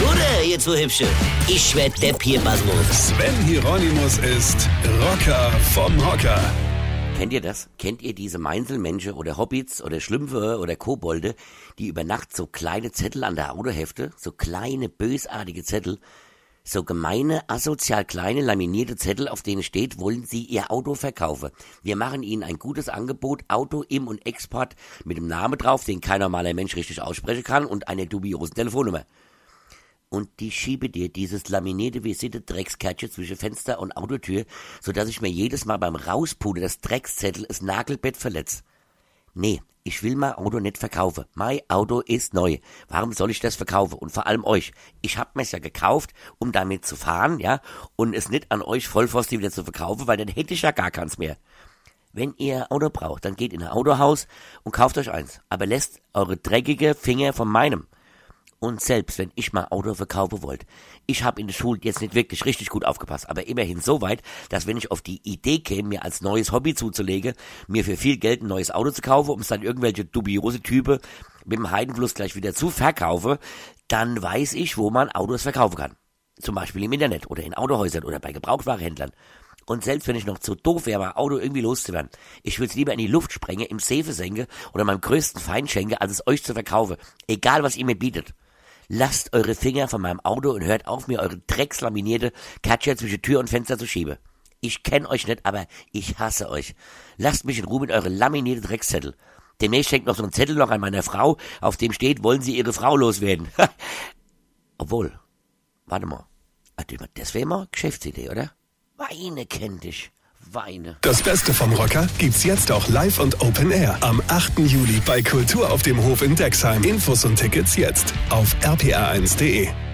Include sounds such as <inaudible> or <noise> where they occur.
Gute, ihr zwei Hübsche. Ich werd der Pierpasmus. Sven Hieronymus ist Rocker vom Hocker. Kennt ihr das? Kennt ihr diese Meinselmenschen oder Hobbits oder Schlümpfe oder Kobolde, die über Nacht so kleine Zettel an der Autohefte, so kleine bösartige Zettel, so gemeine, asozial kleine, laminierte Zettel, auf denen steht, wollen Sie Ihr Auto verkaufen. Wir machen Ihnen ein gutes Angebot, Auto, Im- und Export mit dem Namen drauf, den kein normaler Mensch richtig aussprechen kann und einer dubiosen Telefonnummer. Und die schiebe dir dieses laminierte Visite Dreckskärtchen zwischen Fenster und Autotür, so dass ich mir jedes Mal beim Rauspudern des Dreckszettel das Nagelbett verletz. Nee, ich will mein Auto nicht verkaufen. Mein Auto ist neu. Warum soll ich das verkaufen? Und vor allem euch. Ich hab mir's ja gekauft, um damit zu fahren, ja, und es nicht an euch Vollpfosten wieder zu verkaufen, weil dann hätte ich ja gar keins mehr. Wenn ihr Auto braucht, dann geht in ein Autohaus und kauft euch eins. Aber lässt eure dreckige Finger von meinem. Und selbst wenn ich mal Auto verkaufen wollte, ich habe in der Schule jetzt nicht wirklich richtig gut aufgepasst, aber immerhin so weit, dass wenn ich auf die Idee käme, mir als neues Hobby zuzulegen, mir für viel Geld ein neues Auto zu kaufen, um es dann irgendwelche dubiose Typen mit dem Heidenfluss gleich wieder zu verkaufen, dann weiß ich, wo man Autos verkaufen kann. Zum Beispiel im Internet oder in Autohäusern oder bei Gebrauchtwarenhändlern. Und selbst wenn ich noch zu doof wäre, mein Auto irgendwie loszuwerden, ich würde es lieber in die Luft sprengen, im Safe senke oder meinem größten Feind schenke, als es euch zu verkaufen. Egal, was ihr mir bietet. Lasst eure Finger von meinem Auto und hört auf, mir eure dreckslaminierte Katja zwischen Tür und Fenster zu schieben. Ich kenn euch nicht, aber ich hasse euch. Lasst mich in Ruhe mit eure laminierte Dreckszettel. Demnächst hängt noch so ein Zettel noch an meiner Frau, auf dem steht, wollen Sie Ihre Frau loswerden. <laughs> Obwohl, warte mal. Das wäre mal Geschäftsidee, oder? Weine kennt dich. Weine. Das Beste vom Rocker gibt's jetzt auch live und Open Air am 8. Juli bei Kultur auf dem Hof in Dexheim. Infos und Tickets jetzt auf rpr1.de.